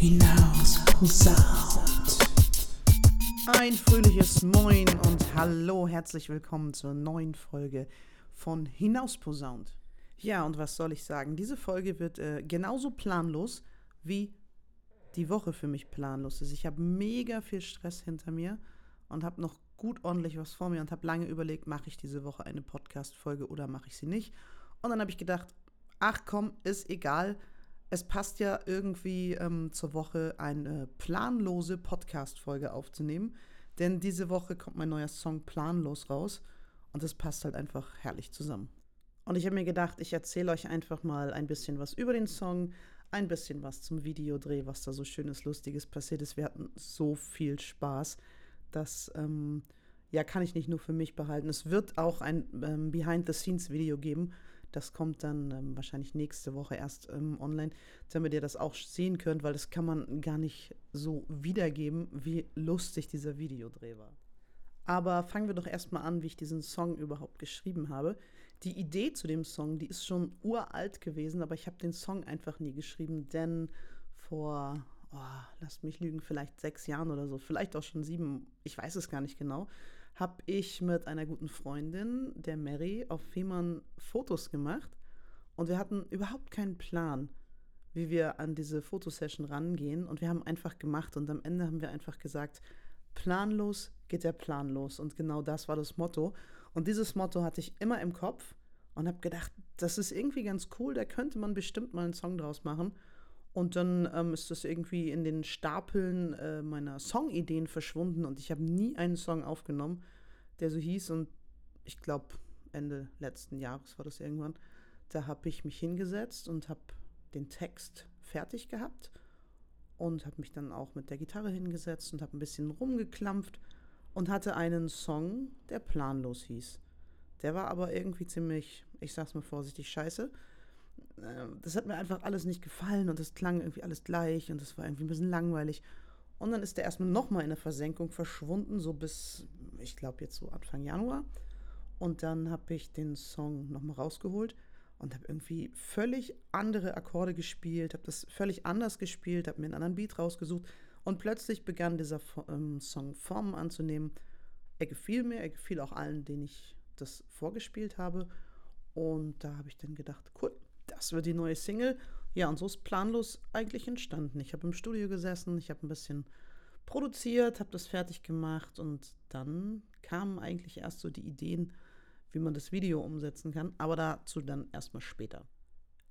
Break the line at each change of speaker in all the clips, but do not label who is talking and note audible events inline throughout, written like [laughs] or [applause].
hinaus posaunt.
Ein fröhliches Moin und hallo, herzlich willkommen zur neuen Folge von Hinausposaunt. Ja, und was soll ich sagen? Diese Folge wird äh, genauso planlos wie die Woche für mich planlos ist. Ich habe mega viel Stress hinter mir und habe noch gut ordentlich was vor mir und habe lange überlegt, mache ich diese Woche eine Podcast-Folge oder mache ich sie nicht. Und dann habe ich gedacht, ach komm, ist egal. Es passt ja irgendwie ähm, zur Woche eine planlose Podcast-Folge aufzunehmen. Denn diese Woche kommt mein neuer Song Planlos raus. Und es passt halt einfach herrlich zusammen. Und ich habe mir gedacht, ich erzähle euch einfach mal ein bisschen was über den Song, ein bisschen was zum Videodreh, was da so schönes, lustiges passiert ist. Wir hatten so viel Spaß. Das ähm, ja, kann ich nicht nur für mich behalten. Es wird auch ein ähm, Behind-the-Scenes-Video geben. Das kommt dann ähm, wahrscheinlich nächste Woche erst ähm, online, damit ihr das auch sehen könnt, weil das kann man gar nicht so wiedergeben, wie lustig dieser Videodreh war. Aber fangen wir doch erstmal an, wie ich diesen Song überhaupt geschrieben habe. Die Idee zu dem Song, die ist schon uralt gewesen, aber ich habe den Song einfach nie geschrieben, denn vor oh, lasst mich lügen, vielleicht sechs Jahren oder so, vielleicht auch schon sieben, ich weiß es gar nicht genau, habe ich mit einer guten Freundin, der Mary, auf Fehmarn Fotos gemacht. Und wir hatten überhaupt keinen Plan, wie wir an diese Fotosession rangehen. Und wir haben einfach gemacht. Und am Ende haben wir einfach gesagt, planlos geht der Plan los. Und genau das war das Motto. Und dieses Motto hatte ich immer im Kopf und habe gedacht, das ist irgendwie ganz cool, da könnte man bestimmt mal einen Song draus machen und dann ähm, ist das irgendwie in den Stapeln äh, meiner Songideen verschwunden und ich habe nie einen Song aufgenommen, der so hieß. Und ich glaube, Ende letzten Jahres war das irgendwann. Da habe ich mich hingesetzt und habe den Text fertig gehabt und habe mich dann auch mit der Gitarre hingesetzt und habe ein bisschen rumgeklampft und hatte einen Song, der planlos hieß. Der war aber irgendwie ziemlich, ich sag's mal vorsichtig, scheiße. Ähm, das hat mir einfach alles nicht gefallen und es klang irgendwie alles gleich und es war irgendwie ein bisschen langweilig. Und dann ist der erstmal nochmal in der Versenkung verschwunden, so bis, ich glaube, jetzt so Anfang Januar. Und dann habe ich den Song nochmal rausgeholt und habe irgendwie völlig andere Akkorde gespielt, habe das völlig anders gespielt, habe mir einen anderen Beat rausgesucht und plötzlich begann dieser ähm, Song Formen anzunehmen. Er gefiel mir, er gefiel auch allen, denen ich das vorgespielt habe. Und da habe ich dann gedacht, cool, das wird die neue Single. Ja, und so ist planlos eigentlich entstanden. Ich habe im Studio gesessen, ich habe ein bisschen produziert, habe das fertig gemacht und dann kamen eigentlich erst so die Ideen, wie man das Video umsetzen kann, aber dazu dann erstmal später.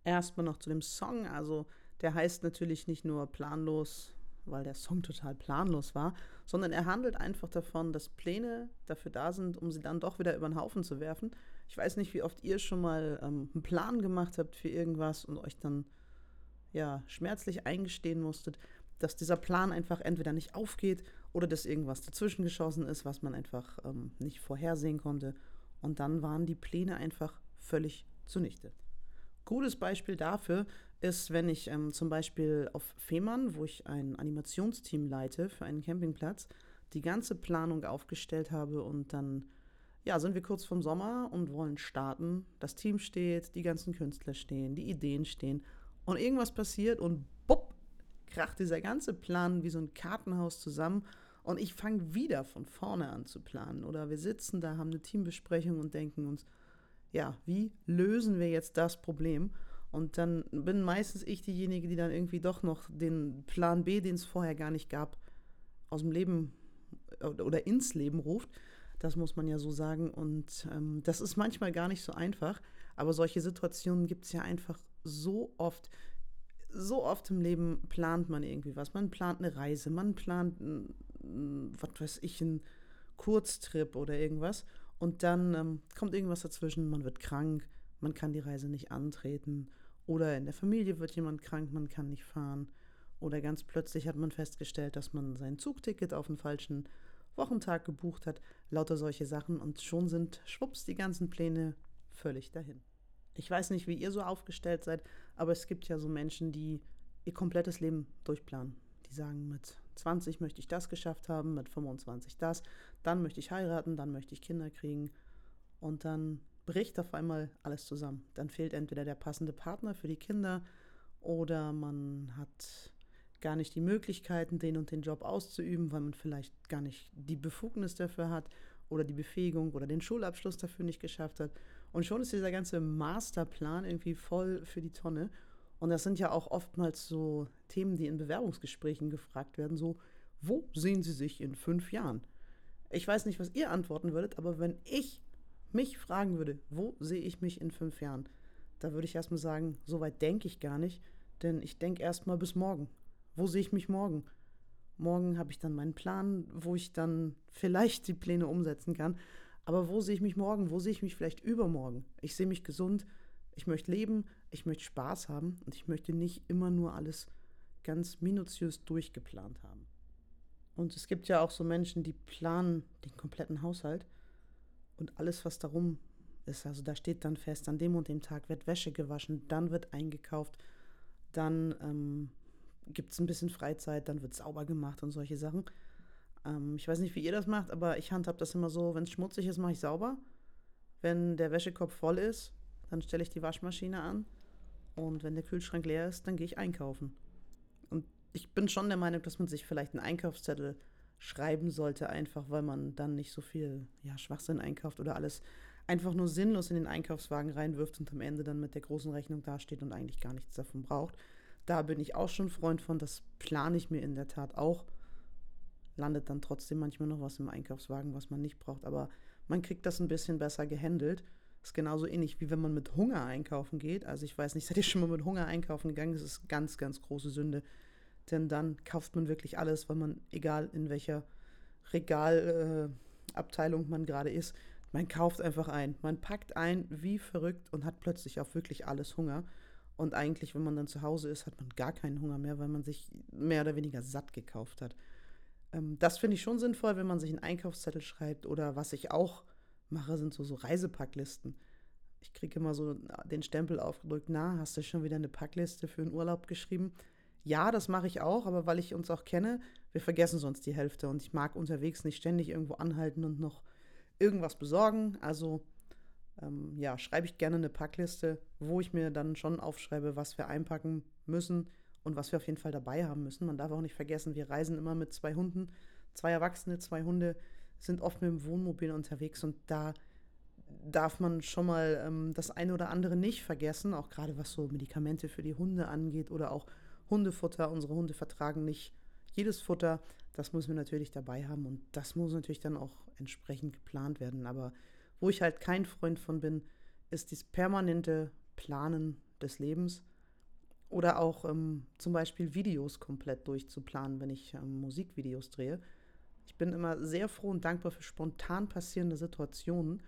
Erstmal noch zu dem Song, also der heißt natürlich nicht nur planlos, weil der Song total planlos war, sondern er handelt einfach davon, dass Pläne dafür da sind, um sie dann doch wieder über den Haufen zu werfen ich weiß nicht, wie oft ihr schon mal ähm, einen Plan gemacht habt für irgendwas und euch dann ja schmerzlich eingestehen musstet, dass dieser Plan einfach entweder nicht aufgeht oder dass irgendwas dazwischen geschossen ist, was man einfach ähm, nicht vorhersehen konnte. Und dann waren die Pläne einfach völlig zunichte. Gutes Beispiel dafür ist, wenn ich ähm, zum Beispiel auf Fehmarn, wo ich ein Animationsteam leite für einen Campingplatz, die ganze Planung aufgestellt habe und dann ja, sind wir kurz vom Sommer und wollen starten. Das Team steht, die ganzen Künstler stehen, die Ideen stehen und irgendwas passiert und bupp, kracht dieser ganze Plan wie so ein Kartenhaus zusammen und ich fange wieder von vorne an zu planen. Oder wir sitzen da, haben eine Teambesprechung und denken uns, ja, wie lösen wir jetzt das Problem? Und dann bin meistens ich diejenige, die dann irgendwie doch noch den Plan B, den es vorher gar nicht gab, aus dem Leben oder ins Leben ruft. Das muss man ja so sagen. Und ähm, das ist manchmal gar nicht so einfach. Aber solche Situationen gibt es ja einfach so oft. So oft im Leben plant man irgendwie was. Man plant eine Reise, man plant, was weiß ich, einen Kurztrip oder irgendwas. Und dann ähm, kommt irgendwas dazwischen, man wird krank, man kann die Reise nicht antreten. Oder in der Familie wird jemand krank, man kann nicht fahren. Oder ganz plötzlich hat man festgestellt, dass man sein Zugticket auf den falschen Wochentag gebucht hat, lauter solche Sachen und schon sind schwupps die ganzen Pläne völlig dahin. Ich weiß nicht, wie ihr so aufgestellt seid, aber es gibt ja so Menschen, die ihr komplettes Leben durchplanen. Die sagen, mit 20 möchte ich das geschafft haben, mit 25 das, dann möchte ich heiraten, dann möchte ich Kinder kriegen und dann bricht auf einmal alles zusammen. Dann fehlt entweder der passende Partner für die Kinder oder man hat gar nicht die Möglichkeiten, den und den Job auszuüben, weil man vielleicht gar nicht die Befugnis dafür hat oder die Befähigung oder den Schulabschluss dafür nicht geschafft hat. Und schon ist dieser ganze Masterplan irgendwie voll für die Tonne. Und das sind ja auch oftmals so Themen, die in Bewerbungsgesprächen gefragt werden, so, wo sehen Sie sich in fünf Jahren? Ich weiß nicht, was ihr antworten würdet, aber wenn ich mich fragen würde, wo sehe ich mich in fünf Jahren, da würde ich erstmal sagen, so weit denke ich gar nicht, denn ich denke erstmal bis morgen. Wo sehe ich mich morgen? Morgen habe ich dann meinen Plan, wo ich dann vielleicht die Pläne umsetzen kann. Aber wo sehe ich mich morgen? Wo sehe ich mich vielleicht übermorgen? Ich sehe mich gesund, ich möchte leben, ich möchte Spaß haben und ich möchte nicht immer nur alles ganz minutiös durchgeplant haben. Und es gibt ja auch so Menschen, die planen den kompletten Haushalt und alles, was darum ist. Also da steht dann fest, an dem und dem Tag wird Wäsche gewaschen, dann wird eingekauft, dann ähm, gibt es ein bisschen Freizeit, dann wird sauber gemacht und solche Sachen. Ähm, ich weiß nicht, wie ihr das macht, aber ich handhab das immer so, wenn es schmutzig ist, mache ich sauber. Wenn der Wäschekorb voll ist, dann stelle ich die Waschmaschine an. Und wenn der Kühlschrank leer ist, dann gehe ich einkaufen. Und ich bin schon der Meinung, dass man sich vielleicht einen Einkaufszettel schreiben sollte, einfach weil man dann nicht so viel ja, Schwachsinn einkauft oder alles einfach nur sinnlos in den Einkaufswagen reinwirft und am Ende dann mit der großen Rechnung dasteht und eigentlich gar nichts davon braucht. Da bin ich auch schon Freund von, das plane ich mir in der Tat auch. Landet dann trotzdem manchmal noch was im Einkaufswagen, was man nicht braucht, aber man kriegt das ein bisschen besser gehandelt. Ist genauso ähnlich wie wenn man mit Hunger einkaufen geht. Also ich weiß nicht, [laughs] seid ihr schon mal mit Hunger einkaufen gegangen? Das ist ganz, ganz große Sünde. Denn dann kauft man wirklich alles, weil man, egal in welcher Regalabteilung äh, man gerade ist, man kauft einfach ein. Man packt ein wie verrückt und hat plötzlich auch wirklich alles Hunger. Und eigentlich, wenn man dann zu Hause ist, hat man gar keinen Hunger mehr, weil man sich mehr oder weniger satt gekauft hat. Ähm, das finde ich schon sinnvoll, wenn man sich einen Einkaufszettel schreibt. Oder was ich auch mache, sind so, so Reisepacklisten. Ich kriege immer so den Stempel aufgedrückt, na, hast du schon wieder eine Packliste für einen Urlaub geschrieben? Ja, das mache ich auch, aber weil ich uns auch kenne, wir vergessen sonst die Hälfte und ich mag unterwegs nicht ständig irgendwo anhalten und noch irgendwas besorgen. Also ähm, ja, schreibe ich gerne eine Packliste, wo ich mir dann schon aufschreibe, was wir einpacken müssen und was wir auf jeden Fall dabei haben müssen. Man darf auch nicht vergessen, wir reisen immer mit zwei Hunden, zwei Erwachsene, zwei Hunde sind oft mit dem Wohnmobil unterwegs und da darf man schon mal ähm, das eine oder andere nicht vergessen, auch gerade was so Medikamente für die Hunde angeht oder auch Hundefutter. Unsere Hunde vertragen nicht jedes Futter. Das müssen wir natürlich dabei haben und das muss natürlich dann auch entsprechend geplant werden. Aber wo ich halt kein Freund von bin, ist dieses permanente Planen des Lebens oder auch ähm, zum Beispiel Videos komplett durchzuplanen, wenn ich ähm, Musikvideos drehe. Ich bin immer sehr froh und dankbar für spontan passierende Situationen.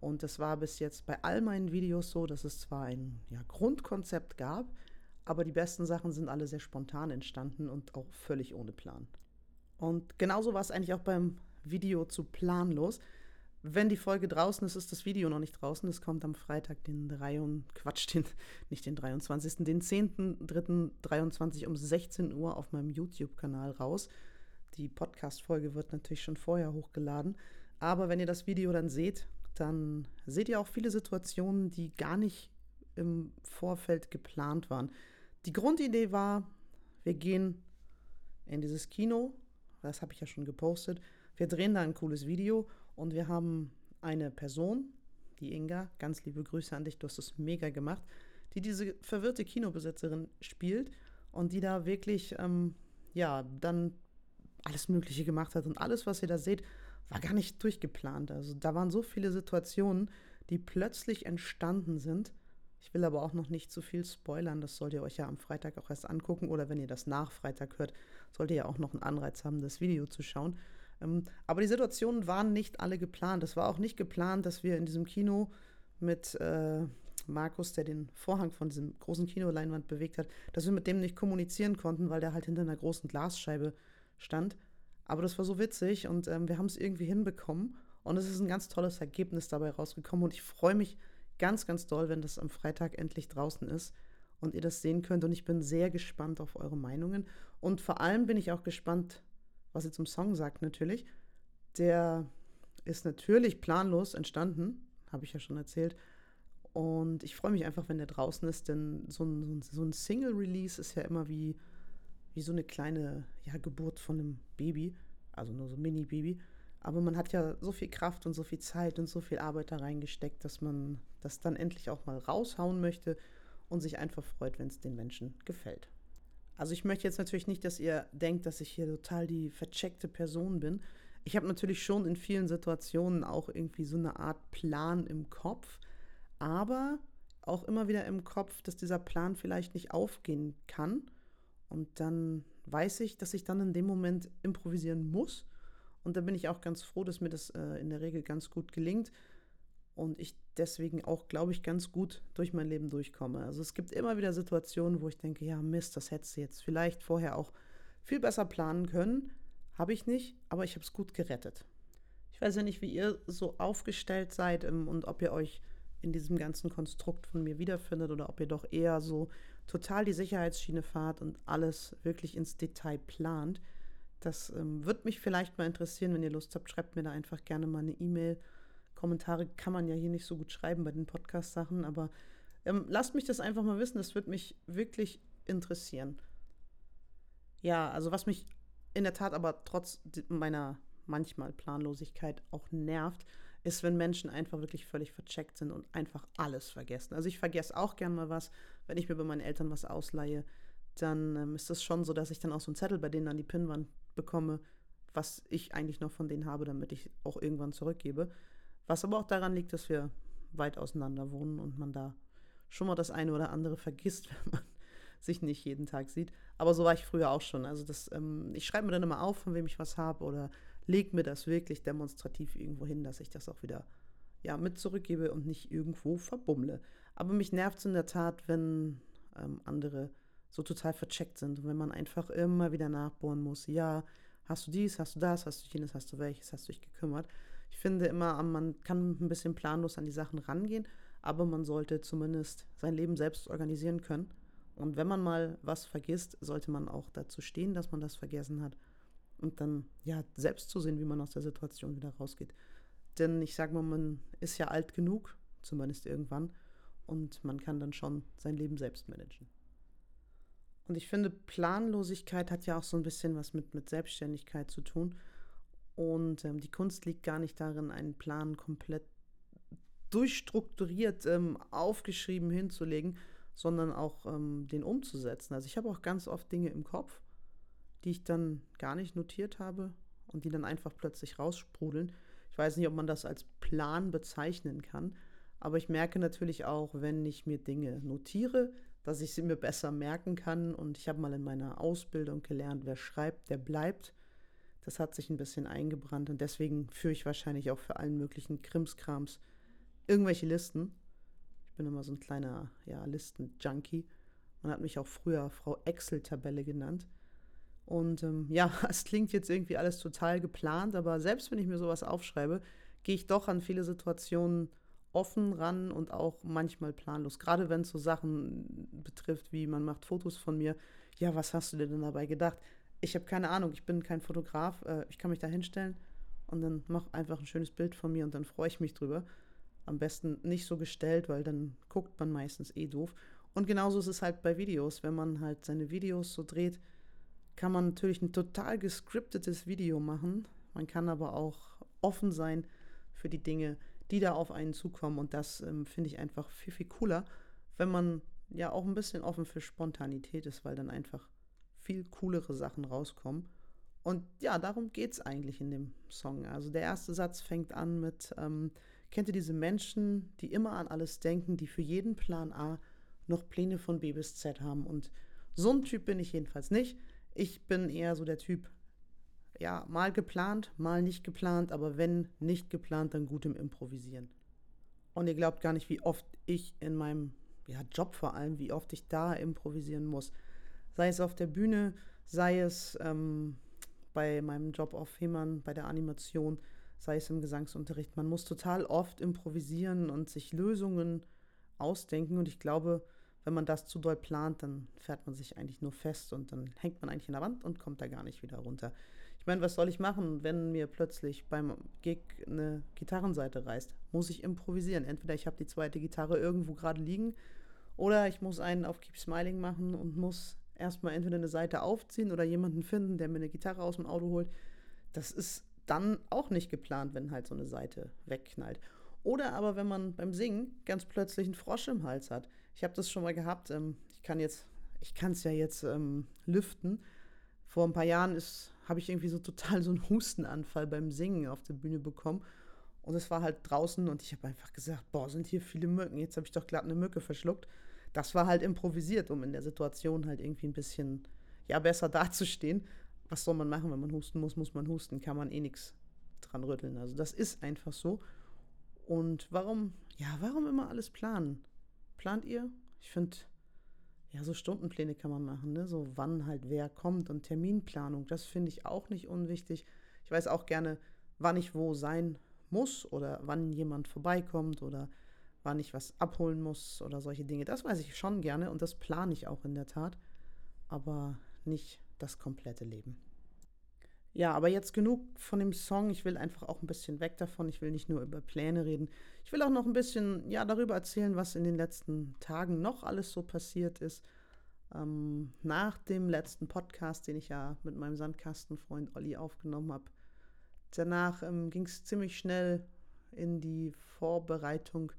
Und das war bis jetzt bei all meinen Videos so, dass es zwar ein ja, Grundkonzept gab, aber die besten Sachen sind alle sehr spontan entstanden und auch völlig ohne Plan. Und genauso war es eigentlich auch beim Video zu planlos. Wenn die Folge draußen ist, ist das Video noch nicht draußen. Es kommt am Freitag, den 3. Quatsch, den, [laughs] nicht den 23., den 10.3.23 um 16 Uhr auf meinem YouTube-Kanal raus. Die Podcast-Folge wird natürlich schon vorher hochgeladen. Aber wenn ihr das Video dann seht, dann seht ihr auch viele Situationen, die gar nicht im Vorfeld geplant waren. Die Grundidee war, wir gehen in dieses Kino, das habe ich ja schon gepostet, wir drehen da ein cooles Video und wir haben eine Person, die Inga, ganz liebe Grüße an dich, du hast es mega gemacht, die diese verwirrte Kinobesitzerin spielt und die da wirklich, ähm, ja, dann alles Mögliche gemacht hat. Und alles, was ihr da seht, war gar nicht durchgeplant. Also da waren so viele Situationen, die plötzlich entstanden sind. Ich will aber auch noch nicht zu viel spoilern. Das sollt ihr euch ja am Freitag auch erst angucken. Oder wenn ihr das nach Freitag hört, sollt ihr ja auch noch einen Anreiz haben, das Video zu schauen. Ähm, aber die Situationen waren nicht alle geplant. Es war auch nicht geplant, dass wir in diesem Kino mit äh, Markus, der den Vorhang von diesem großen Kinoleinwand bewegt hat, dass wir mit dem nicht kommunizieren konnten, weil der halt hinter einer großen Glasscheibe stand. Aber das war so witzig und ähm, wir haben es irgendwie hinbekommen. Und es ist ein ganz tolles Ergebnis dabei rausgekommen. Und ich freue mich ganz, ganz doll, wenn das am Freitag endlich draußen ist und ihr das sehen könnt. Und ich bin sehr gespannt auf eure Meinungen. Und vor allem bin ich auch gespannt, was ihr zum Song sagt natürlich. Der ist natürlich planlos entstanden, habe ich ja schon erzählt. Und ich freue mich einfach, wenn der draußen ist, denn so ein, so ein Single-Release ist ja immer wie, wie so eine kleine ja, Geburt von einem Baby, also nur so ein Mini-Baby. Aber man hat ja so viel Kraft und so viel Zeit und so viel Arbeit da reingesteckt, dass man das dann endlich auch mal raushauen möchte und sich einfach freut, wenn es den Menschen gefällt. Also ich möchte jetzt natürlich nicht, dass ihr denkt, dass ich hier total die vercheckte Person bin. Ich habe natürlich schon in vielen Situationen auch irgendwie so eine Art Plan im Kopf, aber auch immer wieder im Kopf, dass dieser Plan vielleicht nicht aufgehen kann. Und dann weiß ich, dass ich dann in dem Moment improvisieren muss. Und da bin ich auch ganz froh, dass mir das äh, in der Regel ganz gut gelingt. Und ich deswegen auch, glaube ich, ganz gut durch mein Leben durchkomme. Also es gibt immer wieder Situationen, wo ich denke, ja, Mist, das hättest du jetzt vielleicht vorher auch viel besser planen können. Habe ich nicht, aber ich habe es gut gerettet. Ich weiß ja nicht, wie ihr so aufgestellt seid ähm, und ob ihr euch in diesem ganzen Konstrukt von mir wiederfindet oder ob ihr doch eher so total die Sicherheitsschiene fahrt und alles wirklich ins Detail plant. Das ähm, würde mich vielleicht mal interessieren, wenn ihr Lust habt, schreibt mir da einfach gerne mal eine E-Mail. Kommentare kann man ja hier nicht so gut schreiben bei den Podcast-Sachen, aber ähm, lasst mich das einfach mal wissen, das würde mich wirklich interessieren. Ja, also was mich in der Tat aber trotz meiner manchmal Planlosigkeit auch nervt, ist, wenn Menschen einfach wirklich völlig vercheckt sind und einfach alles vergessen. Also ich vergesse auch gern mal was, wenn ich mir bei meinen Eltern was ausleihe, dann ähm, ist es schon so, dass ich dann auch so einen Zettel bei denen an die Pinnwand bekomme, was ich eigentlich noch von denen habe, damit ich auch irgendwann zurückgebe. Was aber auch daran liegt, dass wir weit auseinander wohnen und man da schon mal das eine oder andere vergisst, [laughs] wenn man sich nicht jeden Tag sieht. Aber so war ich früher auch schon. Also das, ähm, ich schreibe mir dann immer auf, von wem ich was habe oder lege mir das wirklich demonstrativ irgendwo hin, dass ich das auch wieder ja, mit zurückgebe und nicht irgendwo verbummle. Aber mich nervt es in der Tat, wenn ähm, andere so total vercheckt sind und wenn man einfach immer wieder nachbohren muss, ja, hast du dies, hast du das, hast du jenes, hast du welches, hast du dich gekümmert. Ich finde immer, man kann ein bisschen planlos an die Sachen rangehen, aber man sollte zumindest sein Leben selbst organisieren können. Und wenn man mal was vergisst, sollte man auch dazu stehen, dass man das vergessen hat und dann ja selbst zu sehen, wie man aus der Situation wieder rausgeht. Denn ich sage mal, man ist ja alt genug, zumindest irgendwann, und man kann dann schon sein Leben selbst managen. Und ich finde, Planlosigkeit hat ja auch so ein bisschen was mit, mit Selbstständigkeit zu tun. Und ähm, die Kunst liegt gar nicht darin, einen Plan komplett durchstrukturiert ähm, aufgeschrieben hinzulegen, sondern auch ähm, den umzusetzen. Also ich habe auch ganz oft Dinge im Kopf, die ich dann gar nicht notiert habe und die dann einfach plötzlich raussprudeln. Ich weiß nicht, ob man das als Plan bezeichnen kann, aber ich merke natürlich auch, wenn ich mir Dinge notiere, dass ich sie mir besser merken kann. Und ich habe mal in meiner Ausbildung gelernt, wer schreibt, der bleibt. Das hat sich ein bisschen eingebrannt und deswegen führe ich wahrscheinlich auch für allen möglichen Krimskrams irgendwelche Listen. Ich bin immer so ein kleiner ja, Listen-Junkie. Man hat mich auch früher Frau Excel-Tabelle genannt. Und ähm, ja, [laughs] es klingt jetzt irgendwie alles total geplant, aber selbst wenn ich mir sowas aufschreibe, gehe ich doch an viele Situationen offen ran und auch manchmal planlos. Gerade wenn es so Sachen betrifft, wie man macht Fotos von mir. Ja, was hast du dir denn dabei gedacht? Ich habe keine Ahnung, ich bin kein Fotograf. Äh, ich kann mich da hinstellen und dann mach einfach ein schönes Bild von mir und dann freue ich mich drüber. Am besten nicht so gestellt, weil dann guckt man meistens eh doof. Und genauso ist es halt bei Videos. Wenn man halt seine Videos so dreht, kann man natürlich ein total gescriptetes Video machen. Man kann aber auch offen sein für die Dinge, die da auf einen zukommen. Und das ähm, finde ich einfach viel, viel cooler, wenn man ja auch ein bisschen offen für Spontanität ist, weil dann einfach viel coolere Sachen rauskommen. Und ja, darum geht es eigentlich in dem Song. Also der erste Satz fängt an mit, ähm, kennt ihr diese Menschen, die immer an alles denken, die für jeden Plan A noch Pläne von B bis Z haben? Und so ein Typ bin ich jedenfalls nicht. Ich bin eher so der Typ, ja, mal geplant, mal nicht geplant, aber wenn nicht geplant, dann gut im Improvisieren. Und ihr glaubt gar nicht, wie oft ich in meinem ja, Job vor allem, wie oft ich da improvisieren muss. Sei es auf der Bühne, sei es ähm, bei meinem Job auf Hemern, bei der Animation, sei es im Gesangsunterricht. Man muss total oft improvisieren und sich Lösungen ausdenken. Und ich glaube, wenn man das zu doll plant, dann fährt man sich eigentlich nur fest und dann hängt man eigentlich in der Wand und kommt da gar nicht wieder runter. Ich meine, was soll ich machen, wenn mir plötzlich beim Gig eine Gitarrenseite reißt? Muss ich improvisieren. Entweder ich habe die zweite Gitarre irgendwo gerade liegen oder ich muss einen auf Keep Smiling machen und muss erstmal entweder eine Seite aufziehen oder jemanden finden, der mir eine Gitarre aus dem Auto holt. Das ist dann auch nicht geplant, wenn halt so eine Seite wegknallt. Oder aber wenn man beim Singen ganz plötzlich einen Frosch im Hals hat. Ich habe das schon mal gehabt. Ähm, ich kann jetzt, ich kann es ja jetzt ähm, lüften. Vor ein paar Jahren habe ich irgendwie so total so einen Hustenanfall beim Singen auf der Bühne bekommen. Und es war halt draußen und ich habe einfach gesagt, boah, sind hier viele Mücken. Jetzt habe ich doch glatt eine Mücke verschluckt. Das war halt improvisiert, um in der Situation halt irgendwie ein bisschen, ja, besser dazustehen. Was soll man machen, wenn man husten muss, muss man husten. Kann man eh nichts dran rütteln. Also das ist einfach so. Und warum, ja, warum immer alles planen? Plant ihr? Ich finde, ja, so Stundenpläne kann man machen, ne? So wann halt wer kommt und Terminplanung, das finde ich auch nicht unwichtig. Ich weiß auch gerne, wann ich wo sein muss oder wann jemand vorbeikommt oder wann ich was abholen muss oder solche Dinge. Das weiß ich schon gerne und das plane ich auch in der Tat, aber nicht das komplette Leben. Ja, aber jetzt genug von dem Song. Ich will einfach auch ein bisschen weg davon. Ich will nicht nur über Pläne reden. Ich will auch noch ein bisschen ja, darüber erzählen, was in den letzten Tagen noch alles so passiert ist. Ähm, nach dem letzten Podcast, den ich ja mit meinem Sandkastenfreund Olli aufgenommen habe. Danach ähm, ging es ziemlich schnell in die Vorbereitung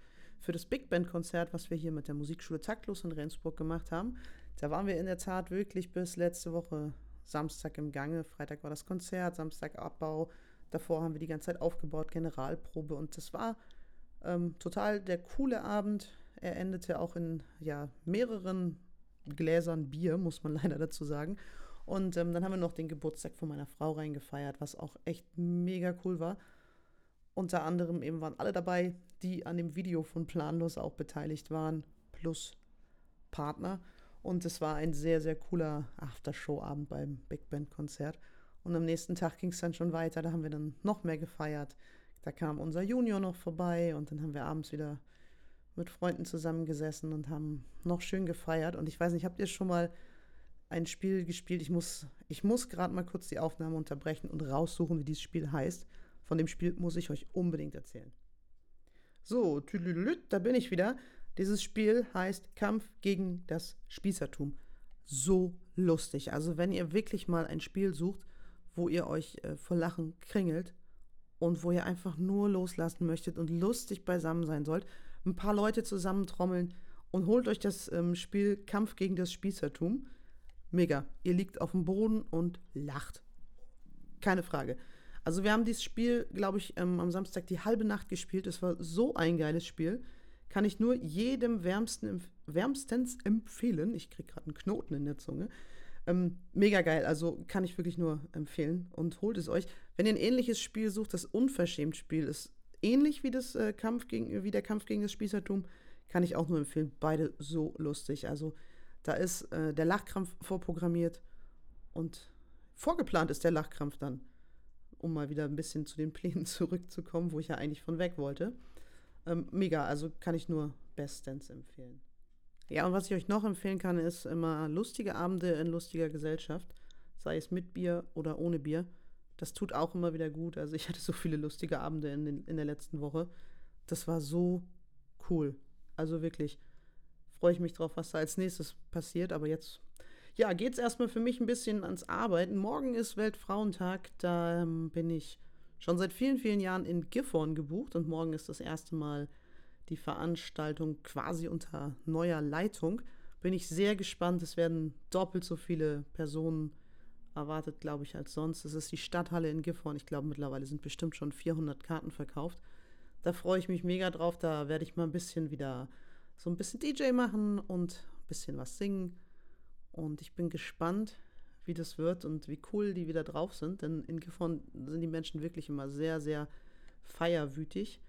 für das Big Band-Konzert, was wir hier mit der Musikschule Taktlos in Rendsburg gemacht haben. Da waren wir in der Tat wirklich bis letzte Woche Samstag im Gange. Freitag war das Konzert, Samstag Abbau. Davor haben wir die ganze Zeit aufgebaut, Generalprobe. Und das war ähm, total der coole Abend. Er endete auch in ja, mehreren Gläsern Bier, muss man [laughs] leider dazu sagen. Und ähm, dann haben wir noch den Geburtstag von meiner Frau reingefeiert, was auch echt mega cool war. Unter anderem eben waren alle dabei, die an dem Video von Planlos auch beteiligt waren, plus Partner. Und es war ein sehr, sehr cooler Aftershow-Abend beim Big Band-Konzert. Und am nächsten Tag ging es dann schon weiter. Da haben wir dann noch mehr gefeiert. Da kam unser Junior noch vorbei und dann haben wir abends wieder mit Freunden zusammengesessen und haben noch schön gefeiert. Und ich weiß nicht, habt ihr schon mal ein Spiel gespielt? Ich muss, ich muss gerade mal kurz die Aufnahme unterbrechen und raussuchen, wie dieses Spiel heißt. Von dem Spiel muss ich euch unbedingt erzählen. So, da bin ich wieder. Dieses Spiel heißt Kampf gegen das Spießertum. So lustig. Also wenn ihr wirklich mal ein Spiel sucht, wo ihr euch äh, vor Lachen kringelt und wo ihr einfach nur loslassen möchtet und lustig beisammen sein sollt, ein paar Leute zusammentrommeln und holt euch das ähm, Spiel Kampf gegen das Spießertum. Mega. Ihr liegt auf dem Boden und lacht. Keine Frage. Also wir haben dieses Spiel, glaube ich, ähm, am Samstag die halbe Nacht gespielt. Es war so ein geiles Spiel kann ich nur jedem wärmsten, wärmstens empfehlen. Ich kriege gerade einen Knoten in der Zunge. Ähm, mega geil, also kann ich wirklich nur empfehlen und holt es euch. Wenn ihr ein ähnliches Spiel sucht, das Unverschämt-Spiel ist ähnlich wie, das, äh, Kampf gegen, wie der Kampf gegen das Spießertum, kann ich auch nur empfehlen. Beide so lustig. Also da ist äh, der Lachkrampf vorprogrammiert und vorgeplant ist der Lachkrampf dann, um mal wieder ein bisschen zu den Plänen [laughs] zurückzukommen, wo ich ja eigentlich von weg wollte. Ähm, mega, also kann ich nur bestens empfehlen. Ja, und was ich euch noch empfehlen kann, ist immer lustige Abende in lustiger Gesellschaft, sei es mit Bier oder ohne Bier. Das tut auch immer wieder gut. Also ich hatte so viele lustige Abende in, den, in der letzten Woche. Das war so cool. Also wirklich freue ich mich drauf, was da als nächstes passiert. Aber jetzt, ja, geht es erstmal für mich ein bisschen ans Arbeiten. Morgen ist Weltfrauentag. Da ähm, bin ich schon seit vielen, vielen Jahren in Gifhorn gebucht und morgen ist das erste Mal die Veranstaltung quasi unter neuer Leitung. Bin ich sehr gespannt. Es werden doppelt so viele Personen erwartet, glaube ich, als sonst. Es ist die Stadthalle in Gifhorn. Ich glaube, mittlerweile sind bestimmt schon 400 Karten verkauft. Da freue ich mich mega drauf. Da werde ich mal ein bisschen wieder so ein bisschen DJ machen und ein bisschen was singen. Und ich bin gespannt, wie das wird und wie cool die wieder drauf sind. Denn in Gifhorn sind die Menschen wirklich immer sehr, sehr feierwütig.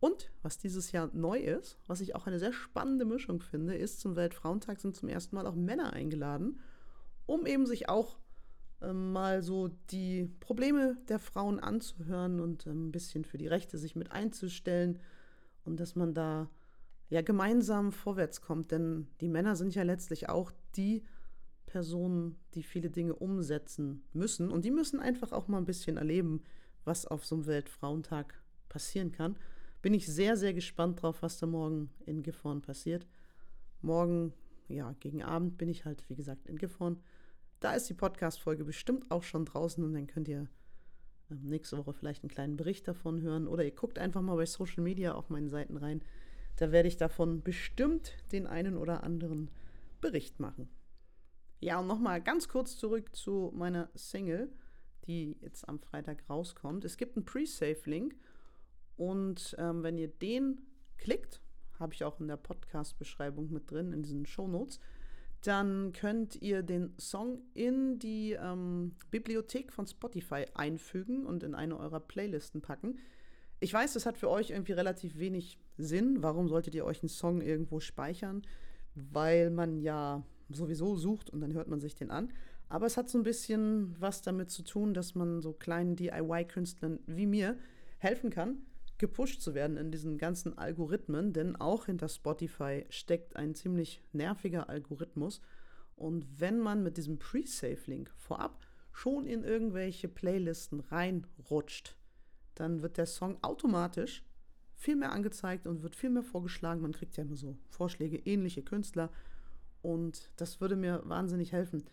Und was dieses Jahr neu ist, was ich auch eine sehr spannende Mischung finde, ist, zum Weltfrauentag sind zum ersten Mal auch Männer eingeladen, um eben sich auch äh, mal so die Probleme der Frauen anzuhören und äh, ein bisschen für die Rechte sich mit einzustellen und dass man da ja gemeinsam vorwärts kommt. Denn die Männer sind ja letztlich auch die, Personen, die viele Dinge umsetzen müssen. Und die müssen einfach auch mal ein bisschen erleben, was auf so einem Weltfrauentag passieren kann. Bin ich sehr, sehr gespannt drauf, was da morgen in Gifhorn passiert. Morgen ja, gegen Abend bin ich halt, wie gesagt, in Gifhorn. Da ist die Podcast-Folge bestimmt auch schon draußen und dann könnt ihr ähm, nächste Woche vielleicht einen kleinen Bericht davon hören. Oder ihr guckt einfach mal bei Social Media auf meinen Seiten rein. Da werde ich davon bestimmt den einen oder anderen Bericht machen. Ja, und nochmal ganz kurz zurück zu meiner Single, die jetzt am Freitag rauskommt. Es gibt einen Pre-Save-Link und ähm, wenn ihr den klickt, habe ich auch in der Podcast-Beschreibung mit drin, in diesen Shownotes, dann könnt ihr den Song in die ähm, Bibliothek von Spotify einfügen und in eine eurer Playlisten packen. Ich weiß, das hat für euch irgendwie relativ wenig Sinn. Warum solltet ihr euch einen Song irgendwo speichern? Weil man ja sowieso sucht und dann hört man sich den an. Aber es hat so ein bisschen was damit zu tun, dass man so kleinen DIY-Künstlern wie mir helfen kann, gepusht zu werden in diesen ganzen Algorithmen, denn auch hinter Spotify steckt ein ziemlich nerviger Algorithmus. Und wenn man mit diesem Pre-Save-Link vorab schon in irgendwelche Playlisten reinrutscht, dann wird der Song automatisch viel mehr angezeigt und wird viel mehr vorgeschlagen. Man kriegt ja immer so Vorschläge, ähnliche Künstler. Und das würde mir wahnsinnig helfen.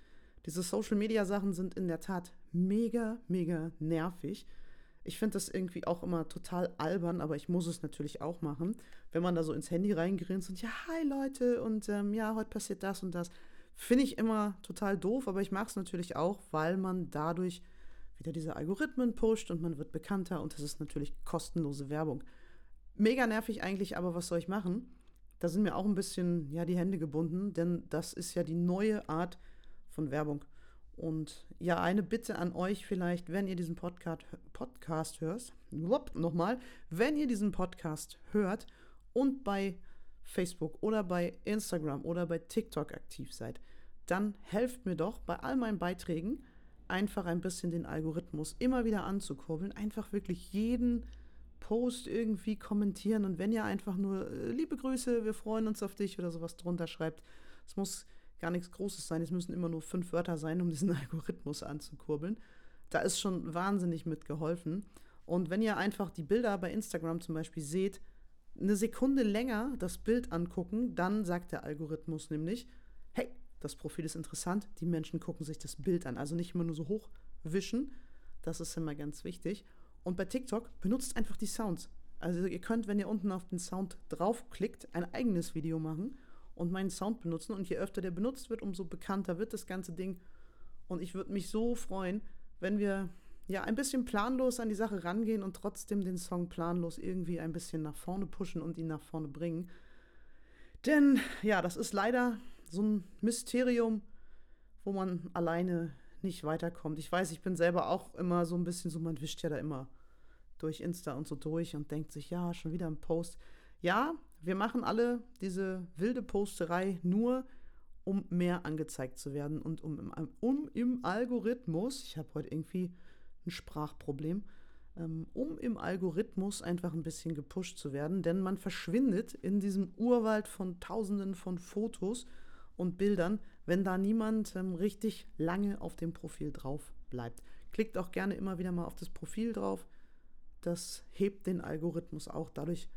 Diese Social-Media-Sachen sind in der Tat mega, mega nervig. Ich finde das irgendwie auch immer total albern, aber ich muss es natürlich auch machen. Wenn man da so ins Handy reingrinst und ja, hi Leute und ähm, ja, heute passiert das und das. Finde ich immer total doof, aber ich mache es natürlich auch, weil man dadurch wieder diese Algorithmen pusht und man wird bekannter und das ist natürlich kostenlose Werbung. Mega nervig eigentlich, aber was soll ich machen? Da sind mir auch ein bisschen ja, die Hände gebunden, denn das ist ja die neue Art von Werbung. Und ja, eine Bitte an euch vielleicht, wenn ihr diesen Podcast, Podcast hört, nochmal, wenn ihr diesen Podcast hört und bei Facebook oder bei Instagram oder bei TikTok aktiv seid, dann helft mir doch bei all meinen Beiträgen einfach ein bisschen den Algorithmus immer wieder anzukurbeln, einfach wirklich jeden Post irgendwie kommentieren und wenn ihr einfach nur äh, liebe Grüße, wir freuen uns auf dich oder sowas drunter schreibt, es muss gar nichts Großes sein. Es müssen immer nur fünf Wörter sein, um diesen [laughs] Algorithmus anzukurbeln. Da ist schon wahnsinnig mitgeholfen. Und wenn ihr einfach die Bilder bei Instagram zum Beispiel seht, eine Sekunde länger das Bild angucken, dann sagt der Algorithmus nämlich, hey, das Profil ist interessant, die Menschen gucken sich das Bild an. Also nicht immer nur so hochwischen, das ist immer ganz wichtig. Und bei TikTok benutzt einfach die Sounds. Also ihr könnt, wenn ihr unten auf den Sound draufklickt, ein eigenes Video machen und meinen Sound benutzen. Und je öfter der benutzt wird, umso bekannter wird das ganze Ding. Und ich würde mich so freuen, wenn wir ja ein bisschen planlos an die Sache rangehen und trotzdem den Song planlos irgendwie ein bisschen nach vorne pushen und ihn nach vorne bringen. Denn ja, das ist leider so ein Mysterium, wo man alleine nicht weiterkommt. Ich weiß, ich bin selber auch immer so ein bisschen so, man wischt ja da immer durch Insta und so durch und denkt sich, ja, schon wieder ein Post. Ja, wir machen alle diese wilde Posterei nur, um mehr angezeigt zu werden und um im, um im Algorithmus, ich habe heute irgendwie ein Sprachproblem, ähm, um im Algorithmus einfach ein bisschen gepusht zu werden, denn man verschwindet in diesem Urwald von Tausenden von Fotos und Bildern, wenn da niemand ähm, richtig lange auf dem Profil drauf bleibt. Klickt auch gerne immer wieder mal auf das Profil drauf. Das hebt den Algorithmus auch. Dadurch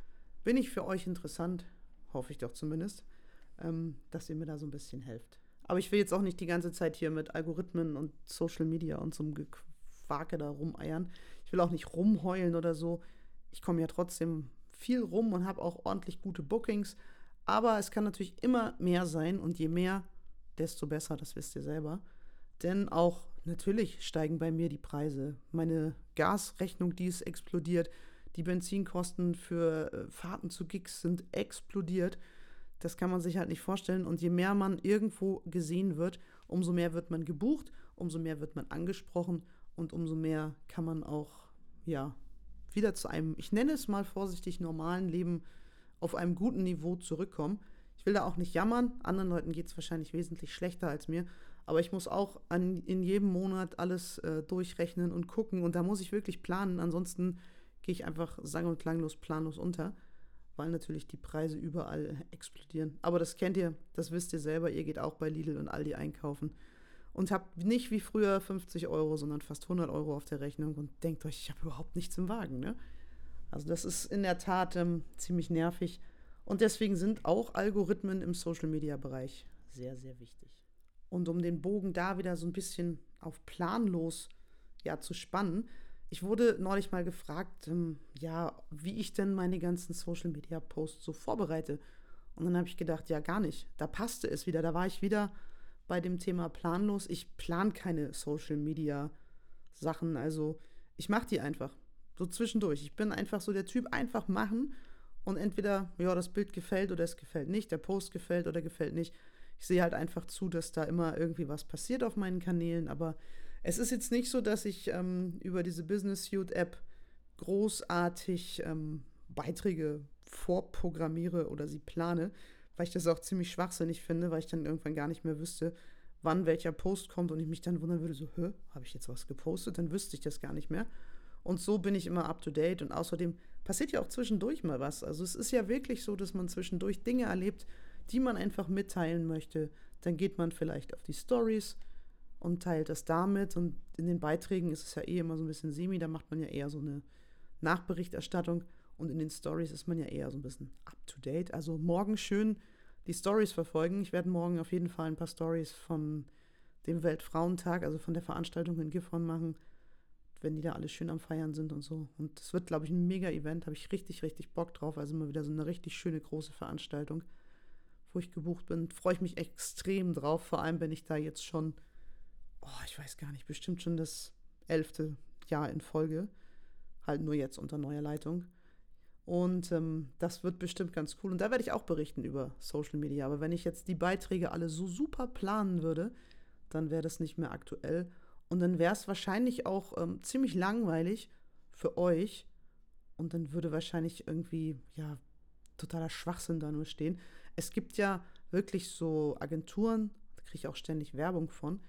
bin ich für euch interessant, hoffe ich doch zumindest, ähm, dass ihr mir da so ein bisschen helft. Aber ich will jetzt auch nicht die ganze Zeit hier mit Algorithmen und Social Media und so einem Gequake da rumeiern. Ich will auch nicht rumheulen oder so. Ich komme ja trotzdem viel rum und habe auch ordentlich gute Bookings. Aber es kann natürlich immer mehr sein und je mehr, desto besser, das wisst ihr selber. Denn auch natürlich steigen bei mir die Preise. Meine Gasrechnung, die ist explodiert. Die Benzinkosten für äh, Fahrten zu Gigs sind explodiert. Das kann man sich halt nicht vorstellen. Und je mehr man irgendwo gesehen wird, umso mehr wird man gebucht, umso mehr wird man angesprochen und umso mehr kann man auch, ja, wieder zu einem, ich nenne es mal vorsichtig, normalen Leben auf einem guten Niveau zurückkommen. Ich will da auch nicht jammern. Anderen Leuten geht es wahrscheinlich wesentlich schlechter als mir. Aber ich muss auch an, in jedem Monat alles äh, durchrechnen und gucken. Und da muss ich wirklich planen. Ansonsten gehe ich einfach sang- und klanglos planlos unter, weil natürlich die Preise überall [laughs] explodieren. Aber das kennt ihr, das wisst ihr selber, ihr geht auch bei Lidl und Aldi einkaufen und habt nicht wie früher 50 Euro, sondern fast 100 Euro auf der Rechnung und denkt euch, ich habe überhaupt nichts im Wagen. Ne? Also das ist in der Tat ähm, ziemlich nervig. Und deswegen sind auch Algorithmen im Social-Media-Bereich sehr, sehr wichtig. Und um den Bogen da wieder so ein bisschen auf planlos ja, zu spannen, ich wurde neulich mal gefragt, ähm, ja, wie ich denn meine ganzen Social Media Posts so vorbereite. Und dann habe ich gedacht, ja, gar nicht. Da passte es wieder. Da war ich wieder bei dem Thema planlos. Ich plan keine Social Media Sachen. Also ich mache die einfach. So zwischendurch. Ich bin einfach so der Typ, einfach machen. Und entweder, ja, das Bild gefällt oder es gefällt nicht, der Post gefällt oder gefällt nicht. Ich sehe halt einfach zu, dass da immer irgendwie was passiert auf meinen Kanälen. Aber es ist jetzt nicht so, dass ich ähm, über diese Business Suite App großartig ähm, Beiträge vorprogrammiere oder sie plane, weil ich das auch ziemlich schwachsinnig finde, weil ich dann irgendwann gar nicht mehr wüsste, wann welcher Post kommt und ich mich dann wundern würde, so, hä, habe ich jetzt was gepostet? Dann wüsste ich das gar nicht mehr. Und so bin ich immer up to date und außerdem passiert ja auch zwischendurch mal was. Also es ist ja wirklich so, dass man zwischendurch Dinge erlebt, die man einfach mitteilen möchte. Dann geht man vielleicht auf die Stories und teilt das damit. Und in den Beiträgen ist es ja eh immer so ein bisschen semi, da macht man ja eher so eine Nachberichterstattung. Und in den Stories ist man ja eher so ein bisschen up-to-date. Also morgen schön die Stories verfolgen. Ich werde morgen auf jeden Fall ein paar Stories von dem Weltfrauentag, also von der Veranstaltung in Gifhorn machen, wenn die da alle schön am Feiern sind und so. Und es wird, glaube ich, ein Mega-Event. Habe ich richtig, richtig Bock drauf. Also mal wieder so eine richtig schöne große Veranstaltung, wo ich gebucht bin. Freue ich mich extrem drauf. Vor allem, wenn ich da jetzt schon, oh, ich weiß gar nicht, bestimmt schon das elfte Jahr in Folge. Halt nur jetzt unter neuer Leitung und ähm, das wird bestimmt ganz cool. Und da werde ich auch berichten über Social Media. Aber wenn ich jetzt die Beiträge alle so super planen würde, dann wäre das nicht mehr aktuell. Und dann wäre es wahrscheinlich auch ähm, ziemlich langweilig für euch. Und dann würde wahrscheinlich irgendwie, ja, totaler Schwachsinn da nur stehen. Es gibt ja wirklich so Agenturen, da kriege ich auch ständig Werbung von,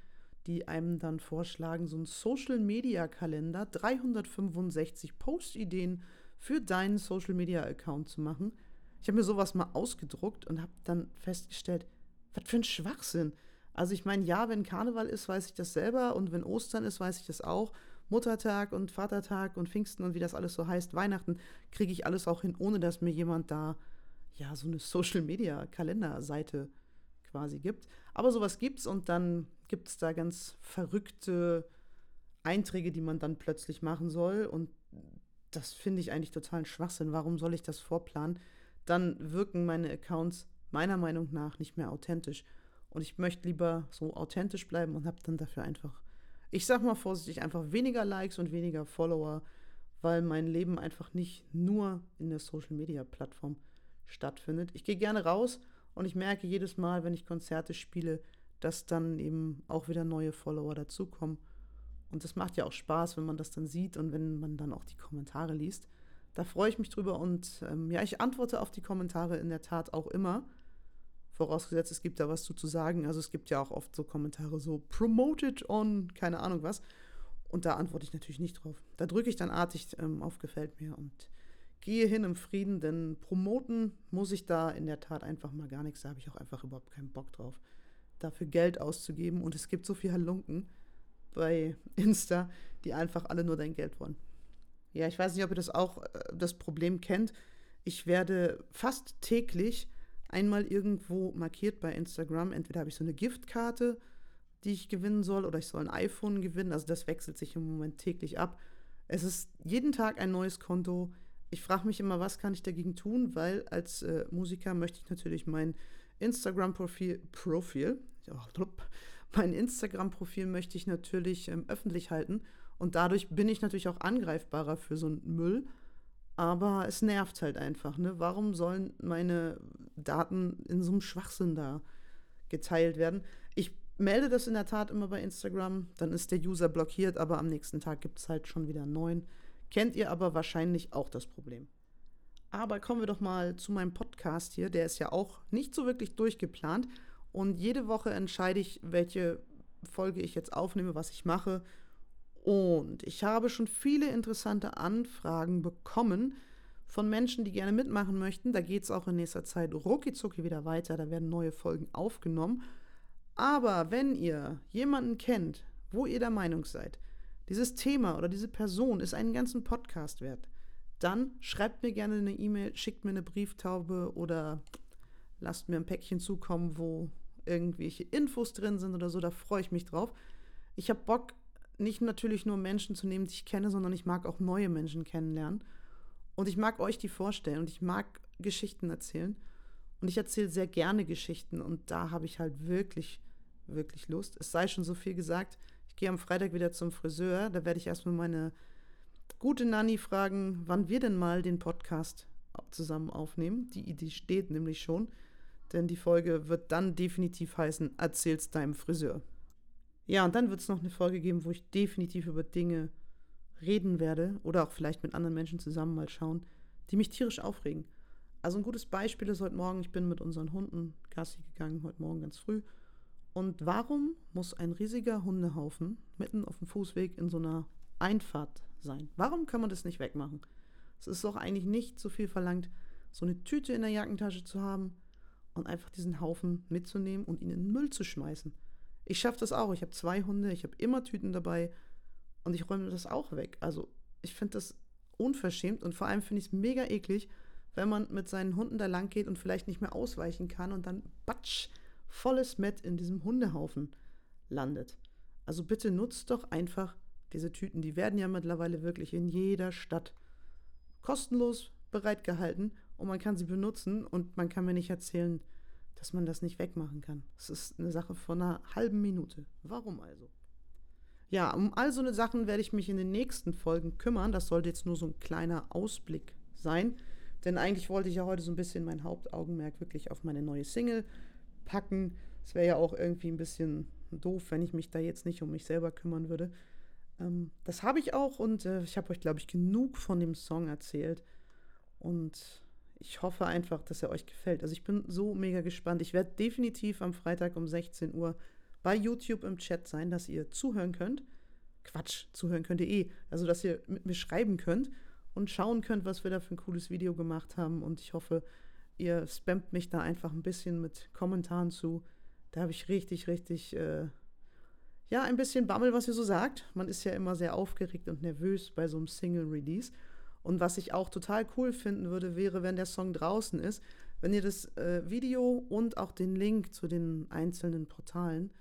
die einem dann vorschlagen, so einen Social Media Kalender, 365 Postideen für deinen Social Media Account zu machen. Ich habe mir sowas mal ausgedruckt und habe dann festgestellt, was für ein Schwachsinn. Also ich meine, ja, wenn Karneval ist, weiß ich das selber und wenn Ostern ist, weiß ich das auch. Muttertag und Vatertag und Pfingsten und wie das alles so heißt, Weihnachten, kriege ich alles auch hin, ohne dass mir jemand da ja so eine Social Media Kalenderseite quasi gibt. Aber sowas gibt's und dann gibt es da ganz verrückte Einträge, die man dann plötzlich machen soll und das finde ich eigentlich totalen Schwachsinn. Warum soll ich das vorplanen? Dann wirken meine Accounts meiner Meinung nach nicht mehr authentisch. Und ich möchte lieber so authentisch bleiben und habe dann dafür einfach, ich sag mal vorsichtig, einfach weniger Likes und weniger Follower, weil mein Leben einfach nicht nur in der Social Media Plattform stattfindet. Ich gehe gerne raus und ich merke jedes Mal, wenn ich Konzerte spiele, dass dann eben auch wieder neue Follower dazukommen. Und das macht ja auch Spaß, wenn man das dann sieht und wenn man dann auch die Kommentare liest. Da freue ich mich drüber und ähm, ja, ich antworte auf die Kommentare in der Tat auch immer. Vorausgesetzt, es gibt da was zu, zu sagen. Also es gibt ja auch oft so Kommentare so promoted on, keine Ahnung was. Und da antworte ich natürlich nicht drauf. Da drücke ich dann artig ähm, auf Gefällt mir und gehe hin im Frieden, denn promoten muss ich da in der Tat einfach mal gar nichts. Da habe ich auch einfach überhaupt keinen Bock drauf, dafür Geld auszugeben. Und es gibt so viel Halunken bei [laughs] Insta, die einfach alle nur dein Geld wollen. Ja, ich weiß nicht, ob ihr das auch äh, das Problem kennt. Ich werde fast täglich einmal irgendwo markiert bei Instagram. Entweder habe ich so eine Giftkarte, die ich gewinnen soll, oder ich soll ein iPhone gewinnen. Also das wechselt sich im Moment täglich ab. Es ist jeden Tag ein neues Konto. Ich frage mich immer, was kann ich dagegen tun, weil als äh, Musiker möchte ich natürlich mein Instagram-Profil, Profil, mein Instagram-Profil möchte ich natürlich ähm, öffentlich halten und dadurch bin ich natürlich auch angreifbarer für so einen Müll. Aber es nervt halt einfach, ne? Warum sollen meine Daten in so einem Schwachsinn da geteilt werden? Ich melde das in der Tat immer bei Instagram, dann ist der User blockiert, aber am nächsten Tag gibt es halt schon wieder einen neuen. Kennt ihr aber wahrscheinlich auch das Problem. Aber kommen wir doch mal zu meinem Podcast hier. Der ist ja auch nicht so wirklich durchgeplant. Und jede Woche entscheide ich, welche Folge ich jetzt aufnehme, was ich mache. Und ich habe schon viele interessante Anfragen bekommen von Menschen, die gerne mitmachen möchten. Da geht es auch in nächster Zeit rucki wieder weiter. Da werden neue Folgen aufgenommen. Aber wenn ihr jemanden kennt, wo ihr der Meinung seid, dieses Thema oder diese Person ist einen ganzen Podcast wert, dann schreibt mir gerne eine E-Mail, schickt mir eine Brieftaube oder lasst mir ein Päckchen zukommen, wo irgendwelche Infos drin sind oder so, da freue ich mich drauf. Ich habe Bock, nicht natürlich nur Menschen zu nehmen, die ich kenne, sondern ich mag auch neue Menschen kennenlernen. Und ich mag euch die vorstellen und ich mag Geschichten erzählen. Und ich erzähle sehr gerne Geschichten und da habe ich halt wirklich, wirklich Lust. Es sei schon so viel gesagt. Ich gehe am Freitag wieder zum Friseur. Da werde ich erstmal meine gute Nanny fragen, wann wir denn mal den Podcast zusammen aufnehmen. Die Idee steht nämlich schon, denn die Folge wird dann definitiv heißen, erzähl's deinem Friseur. Ja, und dann wird es noch eine Folge geben, wo ich definitiv über Dinge reden werde oder auch vielleicht mit anderen Menschen zusammen mal schauen, die mich tierisch aufregen. Also ein gutes Beispiel ist heute Morgen, ich bin mit unseren Hunden Gassi gegangen, heute Morgen ganz früh. Und warum muss ein riesiger Hundehaufen mitten auf dem Fußweg in so einer Einfahrt sein? Warum kann man das nicht wegmachen? Es ist doch eigentlich nicht so viel verlangt, so eine Tüte in der Jackentasche zu haben und einfach diesen Haufen mitzunehmen und ihn in den Müll zu schmeißen. Ich schaffe das auch. Ich habe zwei Hunde, ich habe immer Tüten dabei und ich räume das auch weg. Also ich finde das unverschämt und vor allem finde ich es mega eklig, wenn man mit seinen Hunden da lang geht und vielleicht nicht mehr ausweichen kann und dann batsch, volles Mett in diesem Hundehaufen landet. Also bitte nutzt doch einfach diese Tüten. Die werden ja mittlerweile wirklich in jeder Stadt kostenlos bereitgehalten und man kann sie benutzen und man kann mir nicht erzählen, dass man das nicht wegmachen kann. Es ist eine Sache von einer halben Minute. Warum also? Ja, um all so eine Sachen werde ich mich in den nächsten Folgen kümmern. Das sollte jetzt nur so ein kleiner Ausblick sein. Denn eigentlich wollte ich ja heute so ein bisschen mein Hauptaugenmerk wirklich auf meine neue Single packen. Es wäre ja auch irgendwie ein bisschen doof, wenn ich mich da jetzt nicht um mich selber kümmern würde. Ähm, das habe ich auch und äh, ich habe euch, glaube ich, genug von dem Song erzählt. Und ich hoffe einfach, dass er euch gefällt. Also ich bin so mega gespannt. Ich werde definitiv am Freitag um 16 Uhr bei YouTube im Chat sein, dass ihr zuhören könnt. Quatsch, zuhören könnt ihr eh. Also, dass ihr mit mir schreiben könnt und schauen könnt, was wir da für ein cooles Video gemacht haben. Und ich hoffe, ihr spammt mich da einfach ein bisschen mit Kommentaren zu. Da habe ich richtig, richtig, äh, ja, ein bisschen Bammel, was ihr so sagt. Man ist ja immer sehr aufgeregt und nervös bei so einem Single-Release. Und was ich auch total cool finden würde, wäre, wenn der Song draußen ist, wenn ihr das äh, Video und auch den Link zu den einzelnen Portalen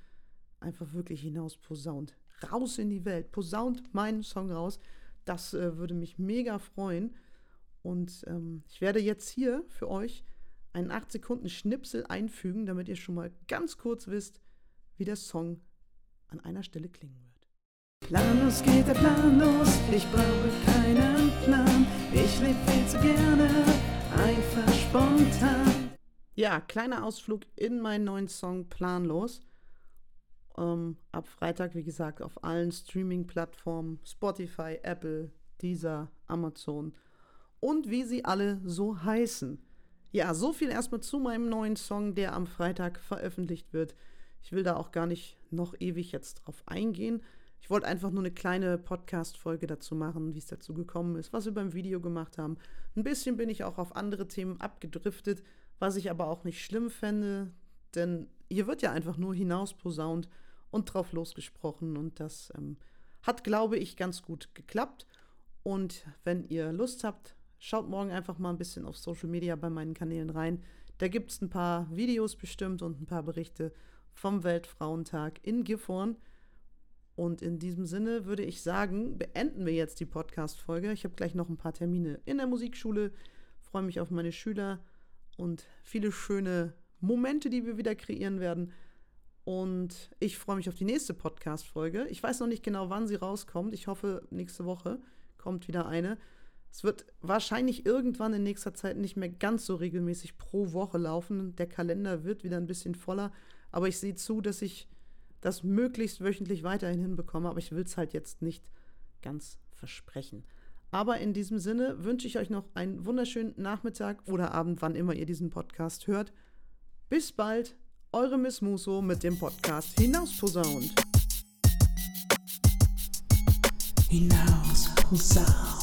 einfach wirklich hinaus posaunt. Raus in die Welt. Posaunt meinen Song raus. Das äh, würde mich mega freuen. Und ähm, ich werde jetzt hier für euch einen 8 Sekunden Schnipsel einfügen, damit ihr schon mal ganz kurz wisst, wie der Song an einer Stelle klingen wird.
Planlos geht der Plan los, ich brauche keinen Plan. Ich lebe viel zu gerne, einfach spontan.
Ja, kleiner Ausflug in meinen neuen Song Planlos. Ähm, ab Freitag, wie gesagt, auf allen Streaming-Plattformen, Spotify, Apple, Deezer, Amazon und wie sie alle so heißen. Ja, so viel erstmal zu meinem neuen Song, der am Freitag veröffentlicht wird. Ich will da auch gar nicht noch ewig jetzt drauf eingehen. Ich wollte einfach nur eine kleine Podcast-Folge dazu machen, wie es dazu gekommen ist, was wir beim Video gemacht haben. Ein bisschen bin ich auch auf andere Themen abgedriftet, was ich aber auch nicht schlimm fände, denn hier wird ja einfach nur hinausposaunt und drauf losgesprochen und das ähm, hat, glaube ich, ganz gut geklappt. Und wenn ihr Lust habt, schaut morgen einfach mal ein bisschen auf Social Media bei meinen Kanälen rein. Da gibt es ein paar Videos bestimmt und ein paar Berichte vom Weltfrauentag in Gifhorn. Und in diesem Sinne würde ich sagen, beenden wir jetzt die Podcast-Folge. Ich habe gleich noch ein paar Termine in der Musikschule, freue mich auf meine Schüler und viele schöne Momente, die wir wieder kreieren werden. Und ich freue mich auf die nächste Podcast-Folge. Ich weiß noch nicht genau, wann sie rauskommt. Ich hoffe, nächste Woche kommt wieder eine. Es wird wahrscheinlich irgendwann in nächster Zeit nicht mehr ganz so regelmäßig pro Woche laufen. Der Kalender wird wieder ein bisschen voller. Aber ich sehe zu, dass ich das möglichst wöchentlich weiterhin hinbekomme, aber ich will es halt jetzt nicht ganz versprechen. Aber in diesem Sinne wünsche ich euch noch einen wunderschönen Nachmittag oder Abend, wann immer ihr diesen Podcast hört. Bis bald, eure Miss Muso mit dem Podcast Hinausposaunt.
Hinaus posaunt.